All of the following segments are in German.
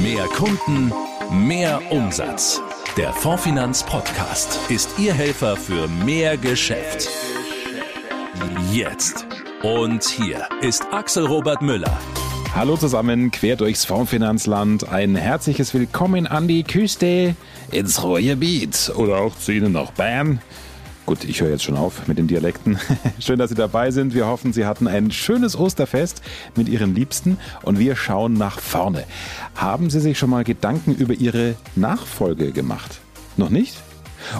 Mehr Kunden, mehr Umsatz. Der Fondfinanz Podcast ist Ihr Helfer für mehr Geschäft. Jetzt. Und hier ist Axel Robert Müller. Hallo zusammen, quer durchs Fondfinanzland. Ein herzliches Willkommen an die Küste ins Ruhrgebiet oder auch zu Ihnen nach Bern. Gut, ich höre jetzt schon auf mit den Dialekten. Schön, dass Sie dabei sind. Wir hoffen, Sie hatten ein schönes Osterfest mit Ihren Liebsten und wir schauen nach vorne. Haben Sie sich schon mal Gedanken über Ihre Nachfolge gemacht? Noch nicht?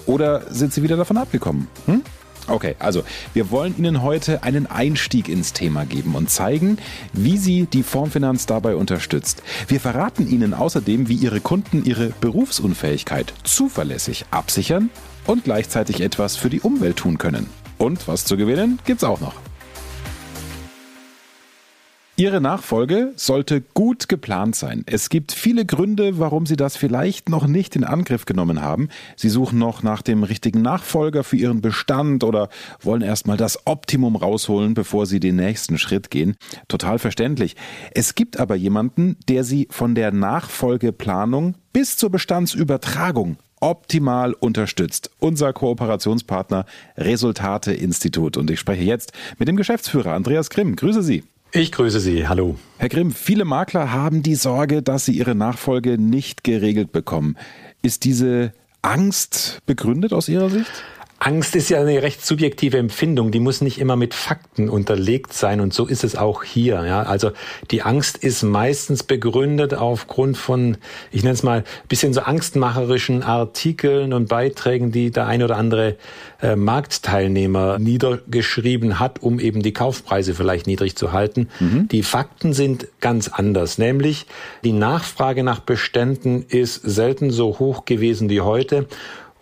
Oder sind Sie wieder davon abgekommen? Hm? Okay, also wir wollen Ihnen heute einen Einstieg ins Thema geben und zeigen, wie Sie die Formfinanz dabei unterstützt. Wir verraten Ihnen außerdem, wie Ihre Kunden ihre Berufsunfähigkeit zuverlässig absichern und gleichzeitig etwas für die Umwelt tun können. Und was zu gewinnen gibt's auch noch. Ihre Nachfolge sollte gut geplant sein. Es gibt viele Gründe, warum Sie das vielleicht noch nicht in Angriff genommen haben. Sie suchen noch nach dem richtigen Nachfolger für Ihren Bestand oder wollen erstmal das Optimum rausholen, bevor Sie den nächsten Schritt gehen. Total verständlich. Es gibt aber jemanden, der Sie von der Nachfolgeplanung bis zur Bestandsübertragung optimal unterstützt. Unser Kooperationspartner Resultate Institut. Und ich spreche jetzt mit dem Geschäftsführer Andreas Grimm. Grüße Sie. Ich grüße Sie. Hallo. Herr Grimm, viele Makler haben die Sorge, dass sie ihre Nachfolge nicht geregelt bekommen. Ist diese Angst begründet aus Ihrer Sicht? Angst ist ja eine recht subjektive Empfindung, die muss nicht immer mit Fakten unterlegt sein und so ist es auch hier. Ja? Also die Angst ist meistens begründet aufgrund von, ich nenne es mal, bisschen so angstmacherischen Artikeln und Beiträgen, die der ein oder andere äh, Marktteilnehmer niedergeschrieben hat, um eben die Kaufpreise vielleicht niedrig zu halten. Mhm. Die Fakten sind ganz anders, nämlich die Nachfrage nach Beständen ist selten so hoch gewesen wie heute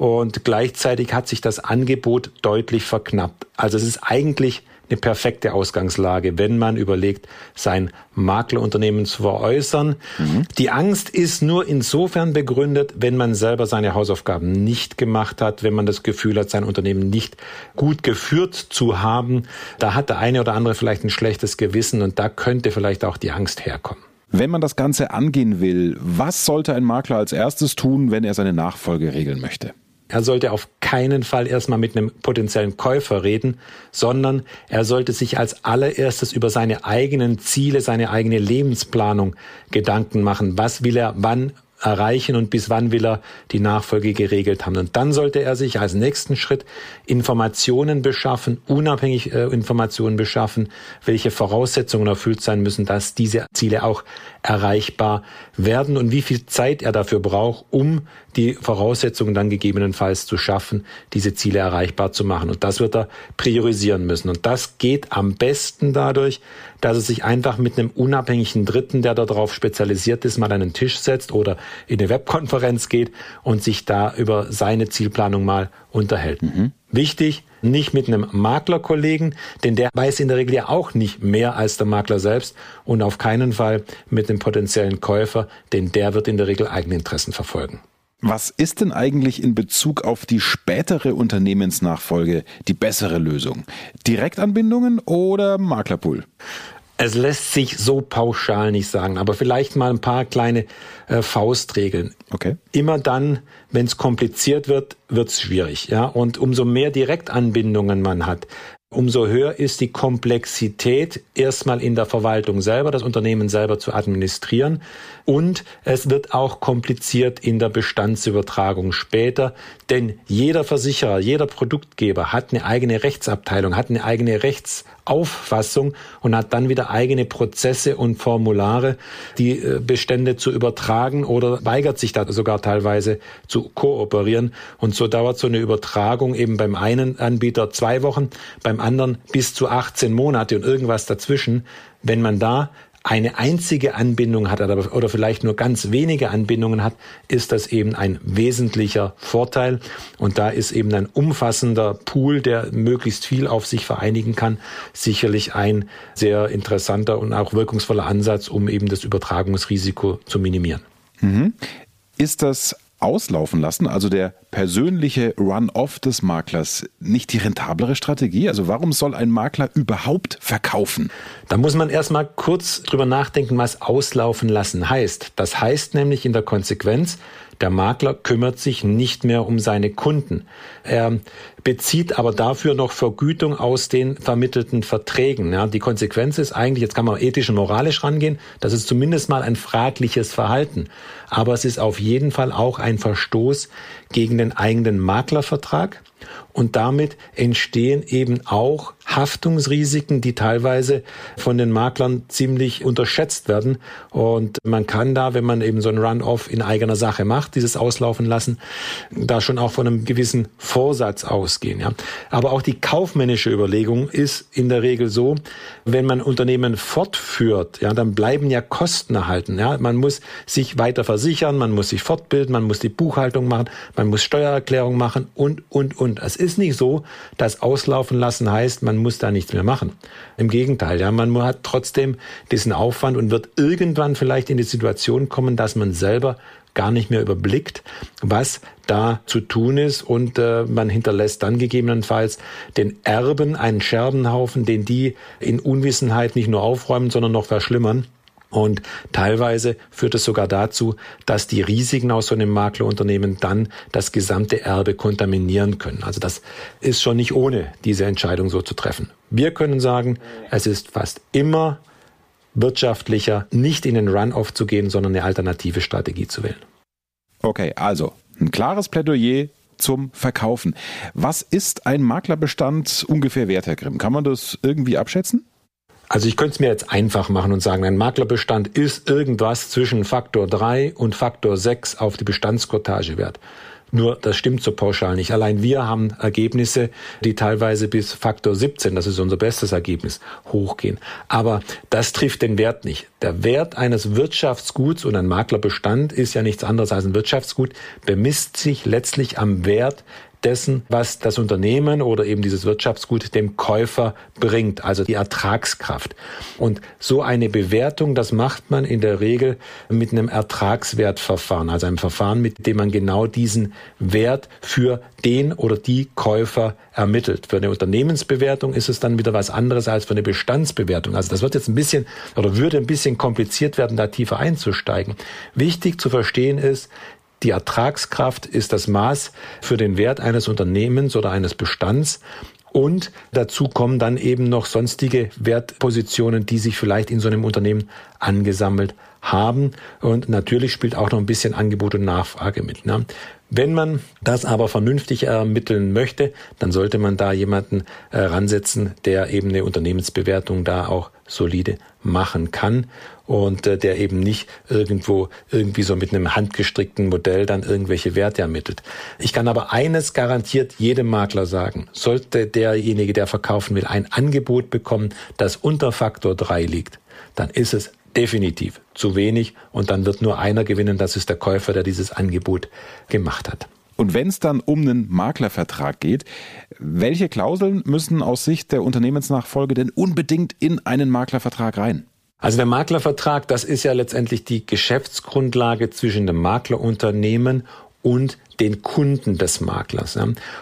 und gleichzeitig hat sich das Angebot deutlich verknappt. Also es ist eigentlich eine perfekte Ausgangslage, wenn man überlegt, sein Maklerunternehmen zu veräußern. Mhm. Die Angst ist nur insofern begründet, wenn man selber seine Hausaufgaben nicht gemacht hat, wenn man das Gefühl hat, sein Unternehmen nicht gut geführt zu haben. Da hat der eine oder andere vielleicht ein schlechtes Gewissen und da könnte vielleicht auch die Angst herkommen. Wenn man das Ganze angehen will, was sollte ein Makler als erstes tun, wenn er seine Nachfolge regeln möchte? Er sollte auf keinen Fall erstmal mit einem potenziellen Käufer reden, sondern er sollte sich als allererstes über seine eigenen Ziele, seine eigene Lebensplanung Gedanken machen. Was will er wann erreichen und bis wann will er die Nachfolge geregelt haben. Und dann sollte er sich als nächsten Schritt Informationen beschaffen, unabhängig äh, Informationen beschaffen, welche Voraussetzungen erfüllt sein müssen, dass diese Ziele auch erreichbar werden und wie viel Zeit er dafür braucht, um die Voraussetzungen dann gegebenenfalls zu schaffen, diese Ziele erreichbar zu machen. Und das wird er priorisieren müssen. Und das geht am besten dadurch, dass er sich einfach mit einem unabhängigen Dritten, der darauf spezialisiert ist, mal an den Tisch setzt oder in eine Webkonferenz geht und sich da über seine Zielplanung mal unterhält. Mhm. Wichtig, nicht mit einem Maklerkollegen, denn der weiß in der Regel ja auch nicht mehr als der Makler selbst und auf keinen Fall mit einem potenziellen Käufer, denn der wird in der Regel eigene Interessen verfolgen. Was ist denn eigentlich in Bezug auf die spätere Unternehmensnachfolge die bessere Lösung? Direktanbindungen oder Maklerpool? Es lässt sich so pauschal nicht sagen, aber vielleicht mal ein paar kleine äh, Faustregeln. Okay. Immer dann, wenn es kompliziert wird, wird es schwierig. Ja? Und umso mehr Direktanbindungen man hat, umso höher ist die Komplexität erstmal in der Verwaltung selber, das Unternehmen selber zu administrieren. Und es wird auch kompliziert in der Bestandsübertragung später, denn jeder Versicherer, jeder Produktgeber hat eine eigene Rechtsabteilung, hat eine eigene Rechtsauffassung und hat dann wieder eigene Prozesse und Formulare, die äh, Bestände zu übertragen oder weigert sich da sogar teilweise zu kooperieren. Und so dauert so eine Übertragung eben beim einen Anbieter zwei Wochen, beim anderen bis zu 18 Monate und irgendwas dazwischen. Wenn man da eine einzige Anbindung hat oder vielleicht nur ganz wenige Anbindungen hat, ist das eben ein wesentlicher Vorteil. Und da ist eben ein umfassender Pool, der möglichst viel auf sich vereinigen kann, sicherlich ein sehr interessanter und auch wirkungsvoller Ansatz, um eben das Übertragungsrisiko zu minimieren. Mhm. Ist das auslaufen lassen, also der persönliche Run-off des Maklers, nicht die rentablere Strategie? Also warum soll ein Makler überhaupt verkaufen? Da muss man erstmal kurz drüber nachdenken, was auslaufen lassen heißt. Das heißt nämlich in der Konsequenz, der Makler kümmert sich nicht mehr um seine Kunden. Er bezieht aber dafür noch Vergütung aus den vermittelten Verträgen. Ja, die Konsequenz ist eigentlich, jetzt kann man ethisch und moralisch rangehen, das ist zumindest mal ein fragliches Verhalten. Aber es ist auf jeden Fall auch ein Verstoß gegen den eigenen Maklervertrag und damit entstehen eben auch Haftungsrisiken, die teilweise von den Maklern ziemlich unterschätzt werden. Und man kann da, wenn man eben so ein Run-off in eigener Sache macht, dieses auslaufen lassen, da schon auch von einem gewissen Vorsatz ausgehen. Ja. Aber auch die kaufmännische Überlegung ist in der Regel so, wenn man Unternehmen fortführt, ja, dann bleiben ja Kosten erhalten. Ja. Man muss sich weiter versichern, man muss sich fortbilden, man muss die Buchhaltung machen, man muss Steuererklärung machen und, und, und. Es ist nicht so, dass auslaufen lassen heißt, man muss da nichts mehr machen. Im Gegenteil, ja, man hat trotzdem diesen Aufwand und wird irgendwann vielleicht in die Situation kommen, dass man selber gar nicht mehr überblickt, was da zu tun ist und äh, man hinterlässt dann gegebenenfalls den Erben einen Scherbenhaufen, den die in Unwissenheit nicht nur aufräumen, sondern noch verschlimmern. Und teilweise führt es sogar dazu, dass die Risiken aus so einem Maklerunternehmen dann das gesamte Erbe kontaminieren können. Also das ist schon nicht ohne, diese Entscheidung so zu treffen. Wir können sagen, es ist fast immer wirtschaftlicher, nicht in den Run-off zu gehen, sondern eine alternative Strategie zu wählen. Okay, also ein klares Plädoyer zum Verkaufen. Was ist ein Maklerbestand ungefähr wert, Herr Grimm? Kann man das irgendwie abschätzen? Also ich könnte es mir jetzt einfach machen und sagen, ein Maklerbestand ist irgendwas zwischen Faktor 3 und Faktor 6 auf die Bestandskortage wert. Nur das stimmt so pauschal nicht. Allein wir haben Ergebnisse, die teilweise bis Faktor 17, das ist unser bestes Ergebnis, hochgehen. Aber das trifft den Wert nicht. Der Wert eines Wirtschaftsguts und ein Maklerbestand ist ja nichts anderes als ein Wirtschaftsgut, bemisst sich letztlich am Wert dessen, was das Unternehmen oder eben dieses Wirtschaftsgut dem Käufer bringt, also die Ertragskraft. Und so eine Bewertung, das macht man in der Regel mit einem Ertragswertverfahren, also einem Verfahren, mit dem man genau diesen Wert für den oder die Käufer ermittelt. Für eine Unternehmensbewertung ist es dann wieder was anderes als für eine Bestandsbewertung. Also das wird jetzt ein bisschen oder würde ein bisschen kompliziert werden, da tiefer einzusteigen. Wichtig zu verstehen ist, die Ertragskraft ist das Maß für den Wert eines Unternehmens oder eines Bestands. Und dazu kommen dann eben noch sonstige Wertpositionen, die sich vielleicht in so einem Unternehmen angesammelt haben. Und natürlich spielt auch noch ein bisschen Angebot und Nachfrage mit. Ne? Wenn man das aber vernünftig ermitteln möchte, dann sollte man da jemanden äh, ransetzen, der eben eine Unternehmensbewertung da auch solide machen kann und äh, der eben nicht irgendwo irgendwie so mit einem handgestrickten Modell dann irgendwelche Werte ermittelt. Ich kann aber eines garantiert jedem Makler sagen. Sollte derjenige, der verkaufen will, ein Angebot bekommen, das unter Faktor 3 liegt, dann ist es definitiv zu wenig und dann wird nur einer gewinnen, das ist der Käufer, der dieses Angebot gemacht hat. Und wenn es dann um einen Maklervertrag geht, welche Klauseln müssen aus Sicht der Unternehmensnachfolge denn unbedingt in einen Maklervertrag rein? Also der Maklervertrag, das ist ja letztendlich die Geschäftsgrundlage zwischen dem Maklerunternehmen und den Kunden des Maklers.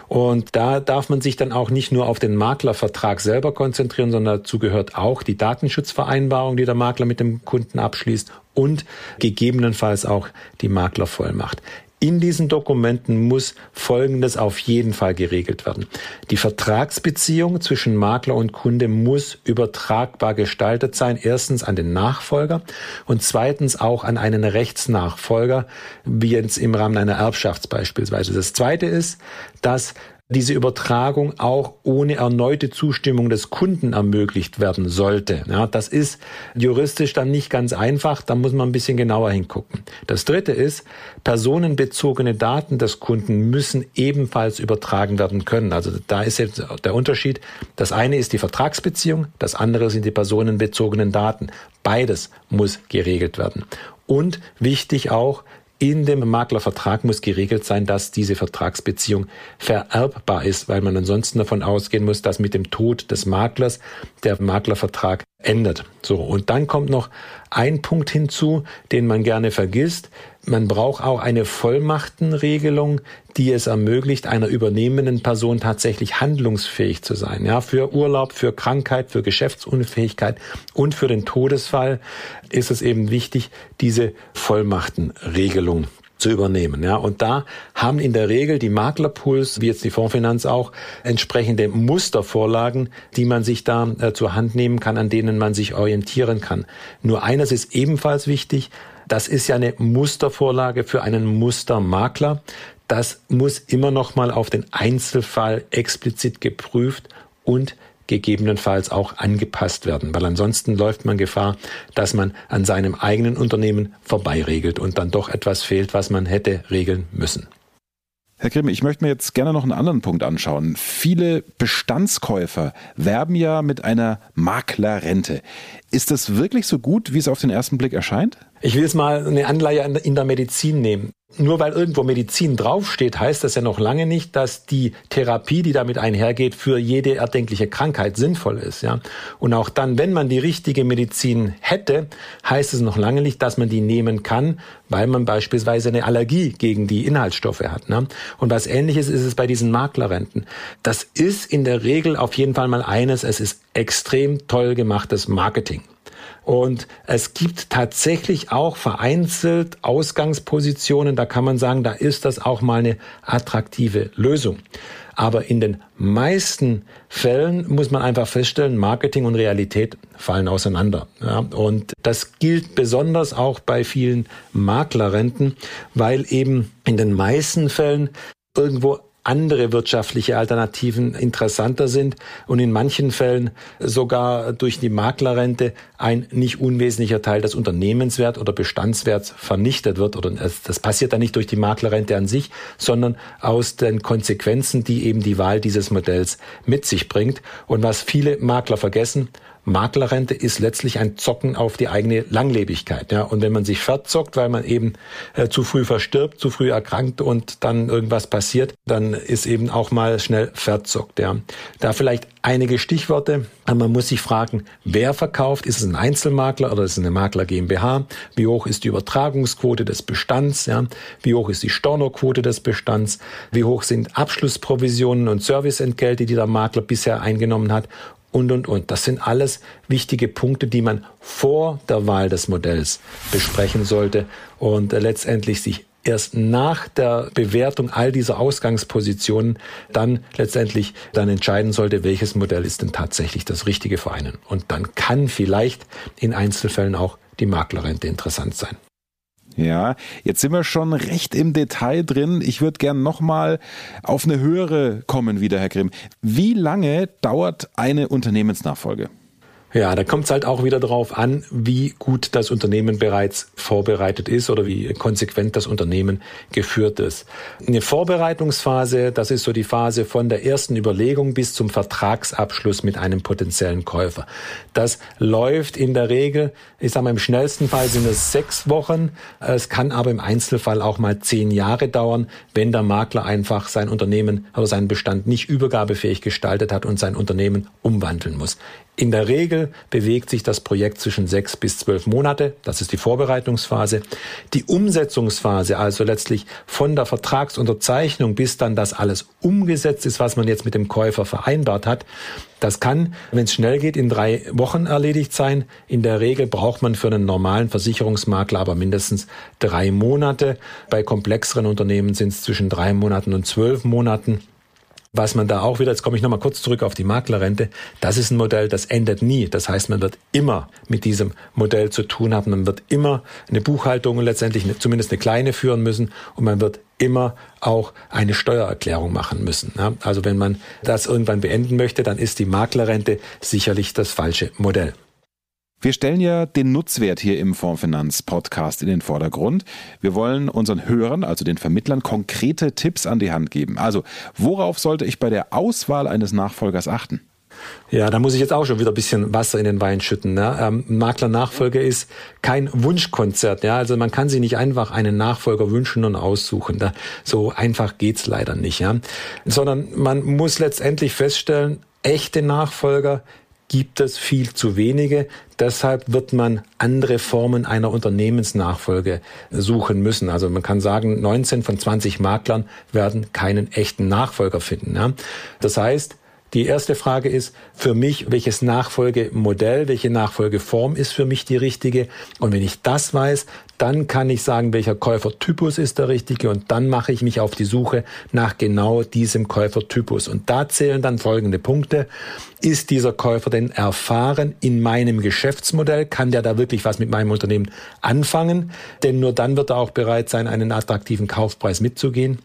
Und da darf man sich dann auch nicht nur auf den Maklervertrag selber konzentrieren, sondern dazu gehört auch die Datenschutzvereinbarung, die der Makler mit dem Kunden abschließt und gegebenenfalls auch die Maklervollmacht. In diesen Dokumenten muss Folgendes auf jeden Fall geregelt werden. Die Vertragsbeziehung zwischen Makler und Kunde muss übertragbar gestaltet sein. Erstens an den Nachfolger und zweitens auch an einen Rechtsnachfolger, wie jetzt im Rahmen einer Erbschafts beispielsweise. Das zweite ist, dass diese Übertragung auch ohne erneute Zustimmung des Kunden ermöglicht werden sollte. Ja, das ist juristisch dann nicht ganz einfach, da muss man ein bisschen genauer hingucken. Das dritte ist, personenbezogene Daten des Kunden müssen ebenfalls übertragen werden können. Also da ist jetzt der Unterschied. Das eine ist die Vertragsbeziehung, das andere sind die personenbezogenen Daten. Beides muss geregelt werden. Und wichtig auch, in dem Maklervertrag muss geregelt sein, dass diese Vertragsbeziehung vererbbar ist, weil man ansonsten davon ausgehen muss, dass mit dem Tod des Maklers der Maklervertrag endet. So. Und dann kommt noch ein Punkt hinzu, den man gerne vergisst. Man braucht auch eine Vollmachtenregelung, die es ermöglicht, einer übernehmenden Person tatsächlich handlungsfähig zu sein. Ja, für Urlaub, für Krankheit, für Geschäftsunfähigkeit und für den Todesfall ist es eben wichtig, diese Vollmachtenregelung zu übernehmen. Ja, und da haben in der Regel die Maklerpools, wie jetzt die Fondsfinanz auch, entsprechende Mustervorlagen, die man sich da äh, zur Hand nehmen kann, an denen man sich orientieren kann. Nur eines ist ebenfalls wichtig. Das ist ja eine Mustervorlage für einen Mustermakler. Das muss immer noch mal auf den Einzelfall explizit geprüft und gegebenenfalls auch angepasst werden, weil ansonsten läuft man Gefahr, dass man an seinem eigenen Unternehmen vorbeiregelt und dann doch etwas fehlt, was man hätte regeln müssen. Herr Grimm, ich möchte mir jetzt gerne noch einen anderen Punkt anschauen. Viele Bestandskäufer werben ja mit einer Maklerrente. Ist das wirklich so gut, wie es auf den ersten Blick erscheint? Ich will jetzt mal eine Anleihe in der Medizin nehmen. Nur weil irgendwo Medizin draufsteht, heißt das ja noch lange nicht, dass die Therapie, die damit einhergeht, für jede erdenkliche Krankheit sinnvoll ist, ja. Und auch dann, wenn man die richtige Medizin hätte, heißt es noch lange nicht, dass man die nehmen kann, weil man beispielsweise eine Allergie gegen die Inhaltsstoffe hat, ne? Und was ähnliches ist es bei diesen Maklerrenten. Das ist in der Regel auf jeden Fall mal eines, es ist extrem toll gemachtes Marketing. Und es gibt tatsächlich auch vereinzelt Ausgangspositionen, da kann man sagen, da ist das auch mal eine attraktive Lösung. Aber in den meisten Fällen muss man einfach feststellen, Marketing und Realität fallen auseinander. Ja, und das gilt besonders auch bei vielen Maklerrenten, weil eben in den meisten Fällen irgendwo andere wirtschaftliche Alternativen interessanter sind und in manchen Fällen sogar durch die Maklerrente ein nicht unwesentlicher Teil des Unternehmenswert oder Bestandswerts vernichtet wird. Oder das passiert dann nicht durch die Maklerrente an sich, sondern aus den Konsequenzen, die eben die Wahl dieses Modells mit sich bringt. Und was viele Makler vergessen, Maklerrente ist letztlich ein Zocken auf die eigene Langlebigkeit. Ja? Und wenn man sich verzockt, weil man eben äh, zu früh verstirbt, zu früh erkrankt und dann irgendwas passiert, dann ist eben auch mal schnell verzockt. Ja? Da vielleicht einige Stichworte. Man muss sich fragen, wer verkauft? Ist es ein Einzelmakler oder ist es eine Makler GmbH? Wie hoch ist die Übertragungsquote des Bestands? Ja? Wie hoch ist die Stornoquote des Bestands? Wie hoch sind Abschlussprovisionen und Serviceentgelte, die der Makler bisher eingenommen hat? Und, und, und. Das sind alles wichtige Punkte, die man vor der Wahl des Modells besprechen sollte und letztendlich sich erst nach der Bewertung all dieser Ausgangspositionen dann letztendlich dann entscheiden sollte, welches Modell ist denn tatsächlich das Richtige für einen. Und dann kann vielleicht in Einzelfällen auch die Maklerrente interessant sein. Ja, jetzt sind wir schon recht im Detail drin. Ich würde gern nochmal auf eine höhere kommen wieder, Herr Grimm. Wie lange dauert eine Unternehmensnachfolge? Ja, da kommt es halt auch wieder darauf an, wie gut das Unternehmen bereits vorbereitet ist oder wie konsequent das Unternehmen geführt ist. Eine Vorbereitungsphase, das ist so die Phase von der ersten Überlegung bis zum Vertragsabschluss mit einem potenziellen Käufer. Das läuft in der Regel, ich sage mal im schnellsten Fall sind es sechs Wochen. Es kann aber im Einzelfall auch mal zehn Jahre dauern, wenn der Makler einfach sein Unternehmen oder seinen Bestand nicht übergabefähig gestaltet hat und sein Unternehmen umwandeln muss. In der Regel bewegt sich das Projekt zwischen sechs bis zwölf Monate. Das ist die Vorbereitungsphase. Die Umsetzungsphase, also letztlich von der Vertragsunterzeichnung bis dann das alles umgesetzt ist, was man jetzt mit dem Käufer vereinbart hat. Das kann, wenn es schnell geht, in drei Wochen erledigt sein. In der Regel braucht man für einen normalen Versicherungsmakler aber mindestens drei Monate. Bei komplexeren Unternehmen sind es zwischen drei Monaten und zwölf Monaten. Was man da auch wieder, jetzt komme ich nochmal kurz zurück auf die Maklerrente, das ist ein Modell, das endet nie. Das heißt, man wird immer mit diesem Modell zu tun haben. Man wird immer eine Buchhaltung letztendlich zumindest eine kleine führen müssen und man wird immer auch eine Steuererklärung machen müssen. Also wenn man das irgendwann beenden möchte, dann ist die Maklerrente sicherlich das falsche Modell. Wir stellen ja den Nutzwert hier im Fondsfinanz-Podcast in den Vordergrund. Wir wollen unseren Hörern, also den Vermittlern, konkrete Tipps an die Hand geben. Also, worauf sollte ich bei der Auswahl eines Nachfolgers achten? Ja, da muss ich jetzt auch schon wieder ein bisschen Wasser in den Wein schütten. Ne? Ähm, Makler-Nachfolger ist kein Wunschkonzert. Ja? Also man kann sich nicht einfach einen Nachfolger wünschen und aussuchen. Da, so einfach geht's leider nicht. Ja? Sondern man muss letztendlich feststellen, echte Nachfolger, gibt es viel zu wenige. Deshalb wird man andere Formen einer Unternehmensnachfolge suchen müssen. Also man kann sagen, 19 von 20 Maklern werden keinen echten Nachfolger finden. Das heißt, die erste Frage ist für mich, welches Nachfolgemodell, welche Nachfolgeform ist für mich die richtige? Und wenn ich das weiß, dann kann ich sagen, welcher Käufertypus ist der richtige und dann mache ich mich auf die Suche nach genau diesem Käufertypus. Und da zählen dann folgende Punkte. Ist dieser Käufer denn erfahren in meinem Geschäftsmodell? Kann der da wirklich was mit meinem Unternehmen anfangen? Denn nur dann wird er auch bereit sein, einen attraktiven Kaufpreis mitzugehen.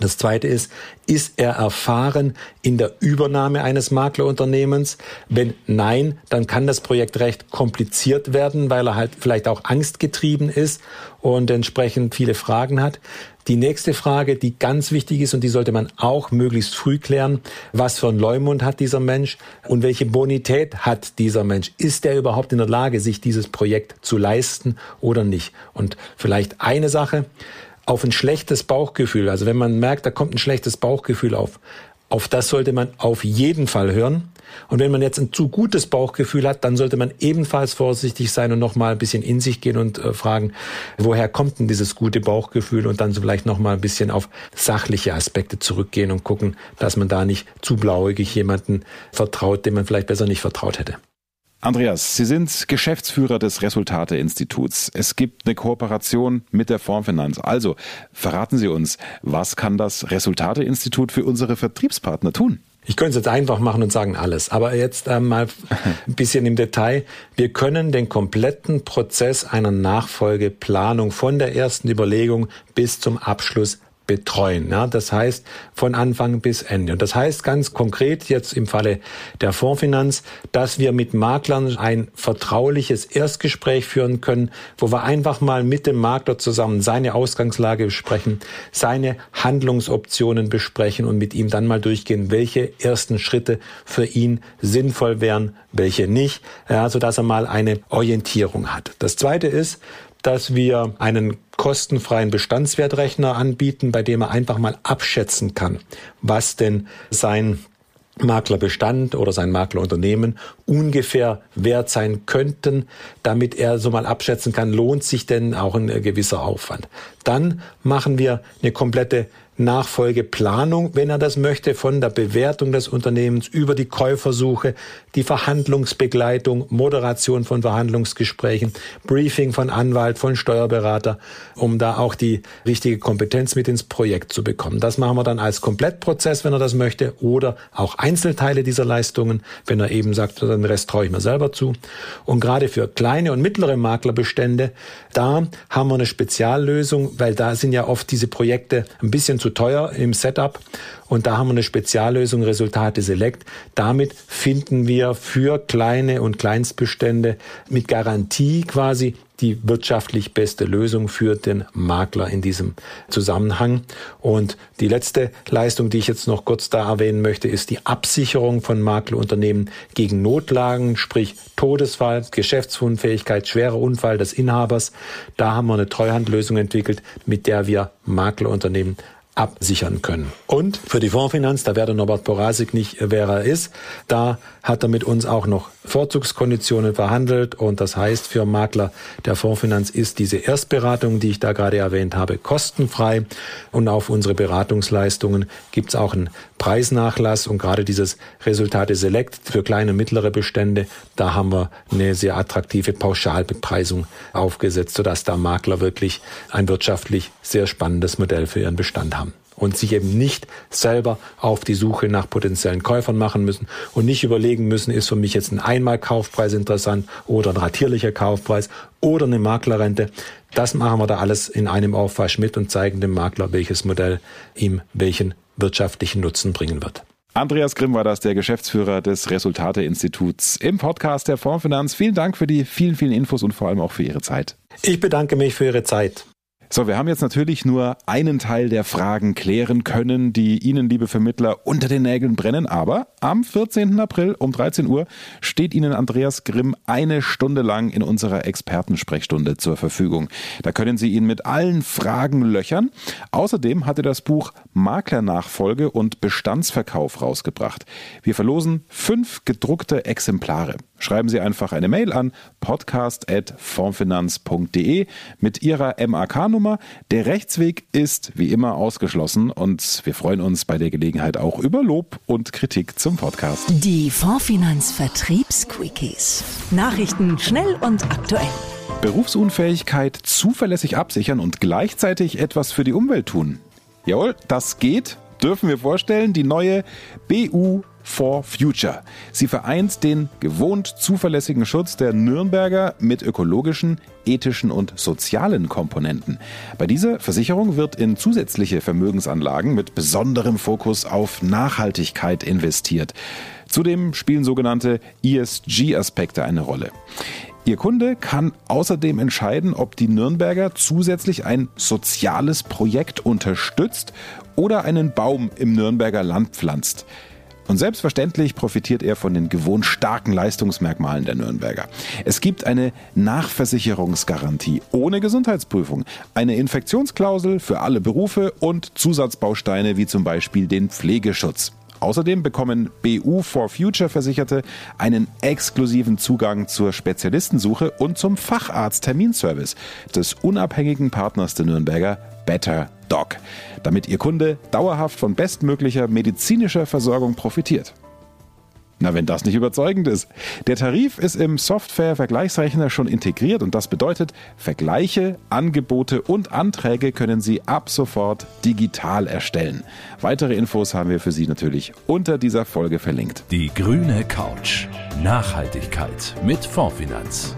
Das zweite ist, ist er erfahren in der Übernahme eines Maklerunternehmens? Wenn nein, dann kann das Projekt recht kompliziert werden, weil er halt vielleicht auch angstgetrieben ist und entsprechend viele Fragen hat. Die nächste Frage, die ganz wichtig ist und die sollte man auch möglichst früh klären, was für ein Leumund hat dieser Mensch und welche Bonität hat dieser Mensch? Ist er überhaupt in der Lage, sich dieses Projekt zu leisten oder nicht? Und vielleicht eine Sache, auf ein schlechtes Bauchgefühl, also wenn man merkt, da kommt ein schlechtes Bauchgefühl auf, auf das sollte man auf jeden Fall hören. Und wenn man jetzt ein zu gutes Bauchgefühl hat, dann sollte man ebenfalls vorsichtig sein und nochmal ein bisschen in sich gehen und äh, fragen, woher kommt denn dieses gute Bauchgefühl und dann so vielleicht nochmal ein bisschen auf sachliche Aspekte zurückgehen und gucken, dass man da nicht zu blauäugig jemanden vertraut, dem man vielleicht besser nicht vertraut hätte. Andreas, Sie sind Geschäftsführer des Resultate-Instituts. Es gibt eine Kooperation mit der Fondsfinanz. Also verraten Sie uns, was kann das Resultate-Institut für unsere Vertriebspartner tun? Ich könnte es jetzt einfach machen und sagen alles, aber jetzt äh, mal ein bisschen im Detail. Wir können den kompletten Prozess einer Nachfolgeplanung von der ersten Überlegung bis zum Abschluss betreuen. Ja, das heißt von Anfang bis Ende. Und das heißt ganz konkret jetzt im Falle der Fondsfinanz, dass wir mit Maklern ein vertrauliches Erstgespräch führen können, wo wir einfach mal mit dem Makler zusammen seine Ausgangslage besprechen, seine Handlungsoptionen besprechen und mit ihm dann mal durchgehen, welche ersten Schritte für ihn sinnvoll wären, welche nicht, ja, so dass er mal eine Orientierung hat. Das zweite ist, dass wir einen kostenfreien Bestandswertrechner anbieten, bei dem er einfach mal abschätzen kann, was denn sein Maklerbestand oder sein Maklerunternehmen ungefähr wert sein könnten, damit er so mal abschätzen kann, lohnt sich denn auch ein gewisser Aufwand. Dann machen wir eine komplette Nachfolgeplanung, wenn er das möchte, von der Bewertung des Unternehmens über die Käufersuche, die Verhandlungsbegleitung, Moderation von Verhandlungsgesprächen, Briefing von Anwalt, von Steuerberater, um da auch die richtige Kompetenz mit ins Projekt zu bekommen. Das machen wir dann als Komplettprozess, wenn er das möchte, oder auch Einzelteile dieser Leistungen, wenn er eben sagt, den Rest traue ich mir selber zu. Und gerade für kleine und mittlere Maklerbestände, da haben wir eine Speziallösung, weil da sind ja oft diese Projekte ein bisschen zu teuer im Setup. Und da haben wir eine Speziallösung, Resultate Select. Damit finden wir für kleine und Kleinstbestände mit Garantie quasi die wirtschaftlich beste Lösung für den Makler in diesem Zusammenhang. Und die letzte Leistung, die ich jetzt noch kurz da erwähnen möchte, ist die Absicherung von Maklerunternehmen gegen Notlagen, sprich Todesfall, Geschäftsunfähigkeit, schwerer Unfall des Inhabers. Da haben wir eine Treuhandlösung entwickelt, mit der wir Maklerunternehmen absichern können. Und für die Fondsfinanz, da wäre der Norbert Porasik nicht, äh, wer er ist, da hat er mit uns auch noch Vorzugskonditionen verhandelt und das heißt für Makler der Fondsfinanz ist diese Erstberatung, die ich da gerade erwähnt habe, kostenfrei. Und auf unsere Beratungsleistungen gibt es auch einen Preisnachlass und gerade dieses Resultate Select für kleine und mittlere Bestände, da haben wir eine sehr attraktive Pauschalbepreisung aufgesetzt, sodass da Makler wirklich ein wirtschaftlich sehr spannendes Modell für ihren Bestand haben und sich eben nicht selber auf die Suche nach potenziellen Käufern machen müssen und nicht überlegen müssen, ist für mich jetzt ein Einmalkaufpreis interessant oder ein ratierlicher Kaufpreis oder eine Maklerrente. Das machen wir da alles in einem Aufwasch mit und zeigen dem Makler, welches Modell ihm welchen wirtschaftlichen Nutzen bringen wird. Andreas Grimm war das, der Geschäftsführer des Resultate-Instituts im Podcast der Fondsfinanz. Vielen Dank für die vielen, vielen Infos und vor allem auch für Ihre Zeit. Ich bedanke mich für Ihre Zeit. So, wir haben jetzt natürlich nur einen Teil der Fragen klären können, die Ihnen, liebe Vermittler, unter den Nägeln brennen. Aber am 14. April um 13 Uhr steht Ihnen Andreas Grimm eine Stunde lang in unserer Expertensprechstunde zur Verfügung. Da können Sie ihn mit allen Fragen löchern. Außerdem hat er das Buch Maklernachfolge und Bestandsverkauf rausgebracht. Wir verlosen fünf gedruckte Exemplare. Schreiben Sie einfach eine Mail an podcast.formfinanz.de mit Ihrer MAK-Nummer. Der Rechtsweg ist wie immer ausgeschlossen und wir freuen uns bei der Gelegenheit auch über Lob und Kritik zum Podcast. Die Fondsfinanz Vertriebsquickies. Nachrichten schnell und aktuell. Berufsunfähigkeit zuverlässig absichern und gleichzeitig etwas für die Umwelt tun. Jawohl, das geht, dürfen wir vorstellen. Die neue BU for Future. Sie vereint den gewohnt zuverlässigen Schutz der Nürnberger mit ökologischen, ethischen und sozialen Komponenten. Bei dieser Versicherung wird in zusätzliche Vermögensanlagen mit besonderem Fokus auf Nachhaltigkeit investiert. Zudem spielen sogenannte ESG-Aspekte eine Rolle. Ihr Kunde kann außerdem entscheiden, ob die Nürnberger zusätzlich ein soziales Projekt unterstützt oder einen Baum im Nürnberger Land pflanzt. Und selbstverständlich profitiert er von den gewohnt starken Leistungsmerkmalen der Nürnberger. Es gibt eine Nachversicherungsgarantie ohne Gesundheitsprüfung, eine Infektionsklausel für alle Berufe und Zusatzbausteine wie zum Beispiel den Pflegeschutz. Außerdem bekommen BU for Future Versicherte einen exklusiven Zugang zur Spezialistensuche und zum Facharzt-Terminservice des unabhängigen Partners der Nürnberger Better Doc, damit Ihr Kunde dauerhaft von bestmöglicher medizinischer Versorgung profitiert. Na, wenn das nicht überzeugend ist. Der Tarif ist im Software-Vergleichsrechner schon integriert und das bedeutet, Vergleiche, Angebote und Anträge können Sie ab sofort digital erstellen. Weitere Infos haben wir für Sie natürlich unter dieser Folge verlinkt. Die grüne Couch. Nachhaltigkeit mit Fondsfinanz.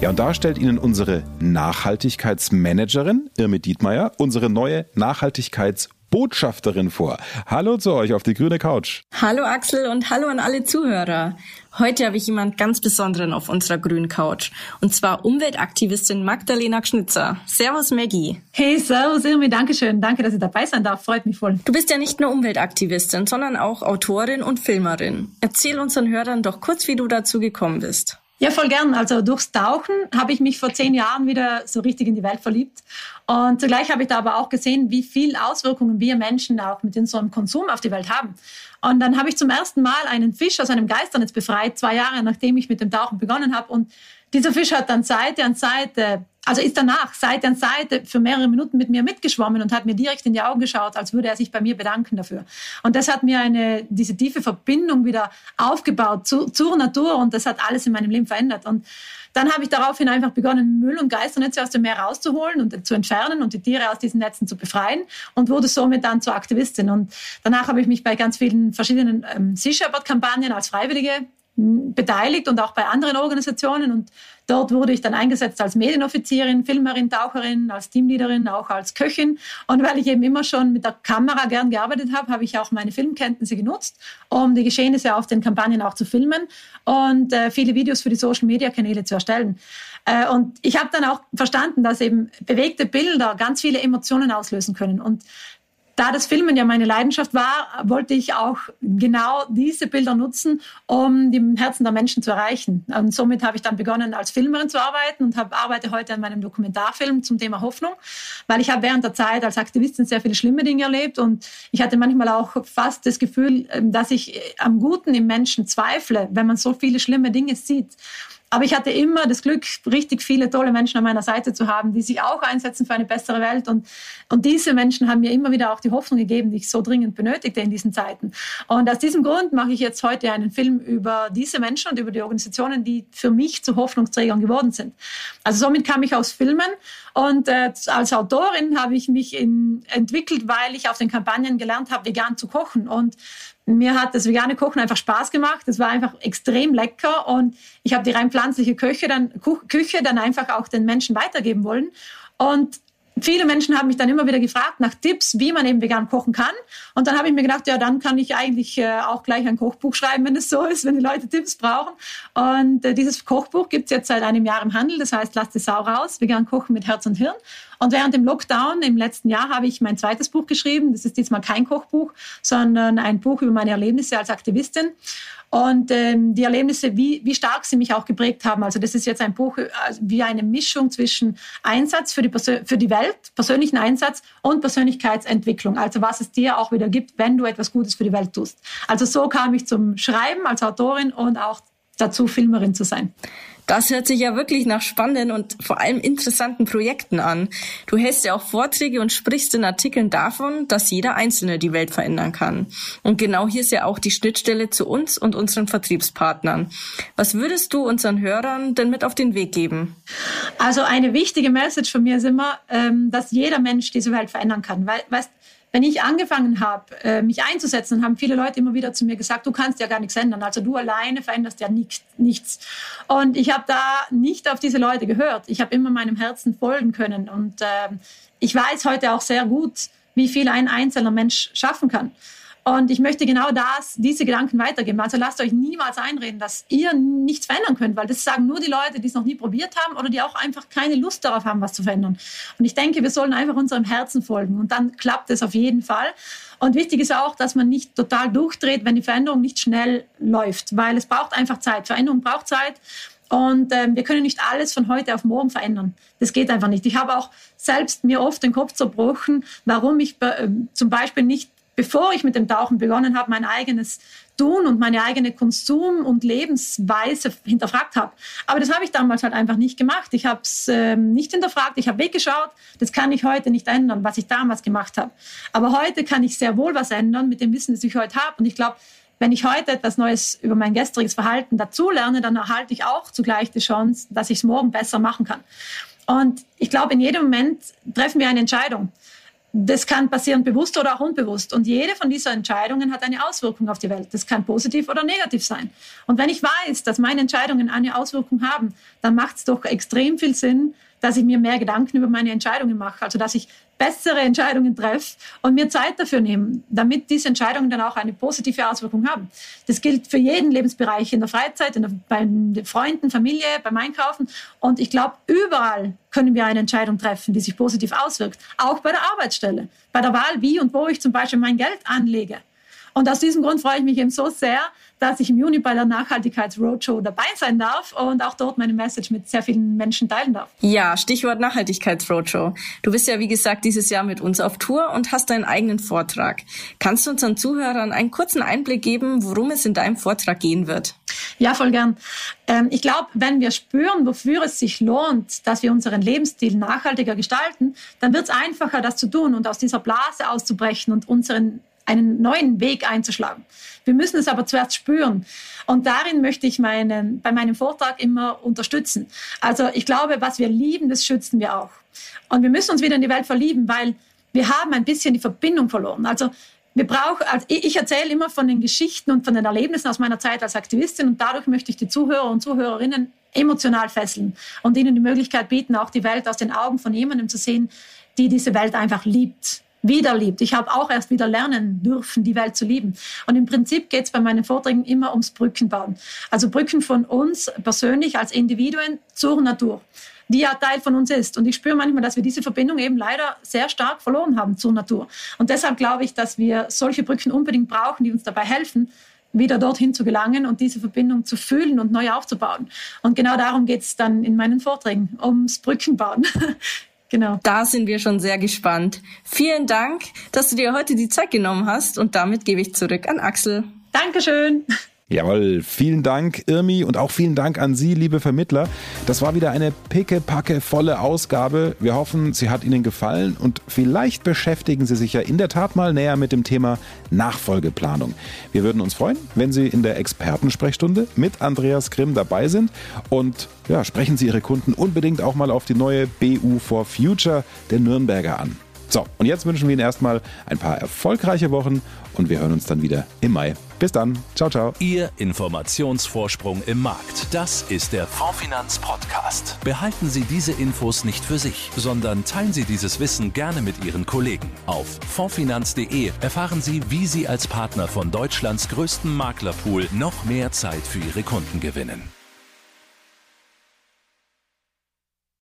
Ja, und da stellt Ihnen unsere Nachhaltigkeitsmanagerin Irme Dietmeier unsere neue Nachhaltigkeitsbotschafterin vor. Hallo zu euch auf die grüne Couch. Hallo Axel und hallo an alle Zuhörer. Heute habe ich jemand ganz Besonderen auf unserer grünen Couch. Und zwar Umweltaktivistin Magdalena Schnitzer. Servus Maggie. Hey, servus Irmi, danke schön. Danke, dass ich dabei sein darf. Freut mich voll. Du bist ja nicht nur Umweltaktivistin, sondern auch Autorin und Filmerin. Erzähl unseren Hörern doch kurz, wie du dazu gekommen bist. Ja, voll gern. Also durchs Tauchen habe ich mich vor zehn Jahren wieder so richtig in die Welt verliebt. Und zugleich habe ich da aber auch gesehen, wie viel Auswirkungen wir Menschen auch mit unserem Konsum auf die Welt haben. Und dann habe ich zum ersten Mal einen Fisch aus einem Geisternetz befreit, zwei Jahre nachdem ich mit dem Tauchen begonnen habe. Und dieser Fisch hat dann Seite an Seite, also ist danach Seite an Seite für mehrere Minuten mit mir mitgeschwommen und hat mir direkt in die Augen geschaut, als würde er sich bei mir bedanken dafür. Und das hat mir eine, diese tiefe Verbindung wieder aufgebaut zu, zur Natur und das hat alles in meinem Leben verändert. Und dann habe ich daraufhin einfach begonnen, Müll und Geisternetze aus dem Meer rauszuholen und zu entfernen und die Tiere aus diesen Netzen zu befreien und wurde somit dann zur Aktivistin. Und danach habe ich mich bei ganz vielen verschiedenen ähm, Sea Shepherd-Kampagnen als Freiwillige beteiligt und auch bei anderen Organisationen. Und dort wurde ich dann eingesetzt als Medienoffizierin, Filmerin, Taucherin, als Teamleaderin, auch als Köchin. Und weil ich eben immer schon mit der Kamera gern gearbeitet habe, habe ich auch meine Filmkenntnisse genutzt, um die Geschehnisse auf den Kampagnen auch zu filmen und äh, viele Videos für die Social-Media-Kanäle zu erstellen. Äh, und ich habe dann auch verstanden, dass eben bewegte Bilder ganz viele Emotionen auslösen können. Und da das Filmen ja meine Leidenschaft war, wollte ich auch genau diese Bilder nutzen, um die Herzen der Menschen zu erreichen. Und somit habe ich dann begonnen, als Filmerin zu arbeiten und habe, arbeite heute an meinem Dokumentarfilm zum Thema Hoffnung, weil ich habe während der Zeit als Aktivistin sehr viele schlimme Dinge erlebt und ich hatte manchmal auch fast das Gefühl, dass ich am Guten im Menschen zweifle, wenn man so viele schlimme Dinge sieht. Aber ich hatte immer das Glück, richtig viele tolle Menschen an meiner Seite zu haben, die sich auch einsetzen für eine bessere Welt. Und, und diese Menschen haben mir immer wieder auch die Hoffnung gegeben, die ich so dringend benötigte in diesen Zeiten. Und aus diesem Grund mache ich jetzt heute einen Film über diese Menschen und über die Organisationen, die für mich zu Hoffnungsträgern geworden sind. Also somit kam ich aus Filmen und äh, als Autorin habe ich mich in, entwickelt, weil ich auf den Kampagnen gelernt habe, vegan zu kochen. Und mir hat das vegane Kochen einfach Spaß gemacht. Es war einfach extrem lecker und ich habe die rein pflanzliche Küche dann, Küche dann einfach auch den Menschen weitergeben wollen. Und viele Menschen haben mich dann immer wieder gefragt nach Tipps, wie man eben vegan kochen kann. Und dann habe ich mir gedacht, ja, dann kann ich eigentlich äh, auch gleich ein Kochbuch schreiben, wenn es so ist, wenn die Leute Tipps brauchen. Und äh, dieses Kochbuch gibt es jetzt seit einem Jahr im Handel. Das heißt, lasst die Sau raus, vegan kochen mit Herz und Hirn. Und während dem Lockdown im letzten Jahr habe ich mein zweites Buch geschrieben. Das ist diesmal kein Kochbuch, sondern ein Buch über meine Erlebnisse als Aktivistin und ähm, die Erlebnisse, wie, wie stark sie mich auch geprägt haben. Also das ist jetzt ein Buch also wie eine Mischung zwischen Einsatz für die, für die Welt, persönlichen Einsatz und Persönlichkeitsentwicklung. Also was es dir auch wieder gibt, wenn du etwas Gutes für die Welt tust. Also so kam ich zum Schreiben als Autorin und auch dazu, Filmerin zu sein. Das hört sich ja wirklich nach spannenden und vor allem interessanten Projekten an. Du hältst ja auch Vorträge und sprichst in Artikeln davon, dass jeder Einzelne die Welt verändern kann. Und genau hier ist ja auch die Schnittstelle zu uns und unseren Vertriebspartnern. Was würdest du unseren Hörern denn mit auf den Weg geben? Also eine wichtige Message von mir ist immer, ähm, dass jeder Mensch diese Welt verändern kann. Weil, weißt, wenn ich angefangen habe, äh, mich einzusetzen, haben viele Leute immer wieder zu mir gesagt, du kannst ja gar nichts ändern. Also du alleine veränderst ja nichts. Und ich habe da nicht auf diese Leute gehört. Ich habe immer meinem Herzen folgen können. Und äh, ich weiß heute auch sehr gut, wie viel ein einzelner Mensch schaffen kann. Und ich möchte genau das, diese Gedanken weitergeben. Also lasst euch niemals einreden, dass ihr nichts verändern könnt, weil das sagen nur die Leute, die es noch nie probiert haben oder die auch einfach keine Lust darauf haben, was zu verändern. Und ich denke, wir sollen einfach unserem Herzen folgen und dann klappt es auf jeden Fall. Und wichtig ist auch, dass man nicht total durchdreht, wenn die Veränderung nicht schnell läuft, weil es braucht einfach Zeit. Veränderung braucht Zeit. Und ähm, wir können nicht alles von heute auf morgen verändern. Das geht einfach nicht. Ich habe auch selbst mir oft den Kopf zerbrochen, warum ich äh, zum Beispiel nicht bevor ich mit dem Tauchen begonnen habe, mein eigenes Tun und meine eigene Konsum- und Lebensweise hinterfragt habe. Aber das habe ich damals halt einfach nicht gemacht. Ich habe es ähm, nicht hinterfragt, ich habe weggeschaut. Das kann ich heute nicht ändern, was ich damals gemacht habe. Aber heute kann ich sehr wohl was ändern mit dem Wissen, das ich heute habe. Und ich glaube, wenn ich heute etwas Neues über mein gestriges Verhalten dazulerne, dann erhalte ich auch zugleich die Chance, dass ich es morgen besser machen kann. Und ich glaube, in jedem Moment treffen wir eine Entscheidung. Das kann passieren bewusst oder auch unbewusst. Und jede von diesen Entscheidungen hat eine Auswirkung auf die Welt. Das kann positiv oder negativ sein. Und wenn ich weiß, dass meine Entscheidungen eine Auswirkung haben, dann macht es doch extrem viel Sinn, dass ich mir mehr Gedanken über meine Entscheidungen mache. Also dass ich bessere Entscheidungen treffe und mir Zeit dafür nehme, damit diese Entscheidungen dann auch eine positive Auswirkung haben. Das gilt für jeden Lebensbereich, in der Freizeit, in der, bei Freunden, Familie, beim Einkaufen. Und ich glaube, überall können wir eine Entscheidung treffen, die sich positiv auswirkt. Auch bei der Arbeitsstelle, bei der Wahl, wie und wo ich zum Beispiel mein Geld anlege. Und aus diesem Grund freue ich mich eben so sehr, dass ich im Juni bei der Nachhaltigkeits-Roadshow dabei sein darf und auch dort meine Message mit sehr vielen Menschen teilen darf. Ja, Stichwort Nachhaltigkeits-Roadshow. Du bist ja, wie gesagt, dieses Jahr mit uns auf Tour und hast deinen eigenen Vortrag. Kannst du unseren Zuhörern einen kurzen Einblick geben, worum es in deinem Vortrag gehen wird? Ja, voll gern. Ähm, ich glaube, wenn wir spüren, wofür es sich lohnt, dass wir unseren Lebensstil nachhaltiger gestalten, dann wird es einfacher, das zu tun und aus dieser Blase auszubrechen und unseren einen neuen Weg einzuschlagen. Wir müssen es aber zuerst spüren. Und darin möchte ich meinen, bei meinem Vortrag immer unterstützen. Also ich glaube, was wir lieben, das schützen wir auch. Und wir müssen uns wieder in die Welt verlieben, weil wir haben ein bisschen die Verbindung verloren. Also wir brauchen, also ich erzähle immer von den Geschichten und von den Erlebnissen aus meiner Zeit als Aktivistin und dadurch möchte ich die Zuhörer und Zuhörerinnen emotional fesseln und ihnen die Möglichkeit bieten, auch die Welt aus den Augen von jemandem zu sehen, die diese Welt einfach liebt wieder liebt. Ich habe auch erst wieder lernen dürfen, die Welt zu lieben. Und im Prinzip geht es bei meinen Vorträgen immer ums Brückenbauen. Also Brücken von uns persönlich als Individuen zur Natur, die ja Teil von uns ist. Und ich spüre manchmal, dass wir diese Verbindung eben leider sehr stark verloren haben zur Natur. Und deshalb glaube ich, dass wir solche Brücken unbedingt brauchen, die uns dabei helfen, wieder dorthin zu gelangen und diese Verbindung zu fühlen und neu aufzubauen. Und genau darum geht es dann in meinen Vorträgen, ums Brückenbauen. Genau. Da sind wir schon sehr gespannt. Vielen Dank, dass du dir heute die Zeit genommen hast und damit gebe ich zurück an Axel. Dankeschön. Jawohl, vielen Dank, Irmi, und auch vielen Dank an Sie, liebe Vermittler. Das war wieder eine pickepacke volle Ausgabe. Wir hoffen, sie hat Ihnen gefallen und vielleicht beschäftigen Sie sich ja in der Tat mal näher mit dem Thema Nachfolgeplanung. Wir würden uns freuen, wenn Sie in der Expertensprechstunde mit Andreas Grimm dabei sind und ja, sprechen Sie Ihre Kunden unbedingt auch mal auf die neue BU for Future der Nürnberger an. So, und jetzt wünschen wir Ihnen erstmal ein paar erfolgreiche Wochen und wir hören uns dann wieder im Mai. Bis dann. Ciao, ciao. Ihr Informationsvorsprung im Markt. Das ist der Fondfinanz Podcast. Behalten Sie diese Infos nicht für sich, sondern teilen Sie dieses Wissen gerne mit Ihren Kollegen. Auf fondfinanz.de erfahren Sie, wie Sie als Partner von Deutschlands größten Maklerpool noch mehr Zeit für Ihre Kunden gewinnen.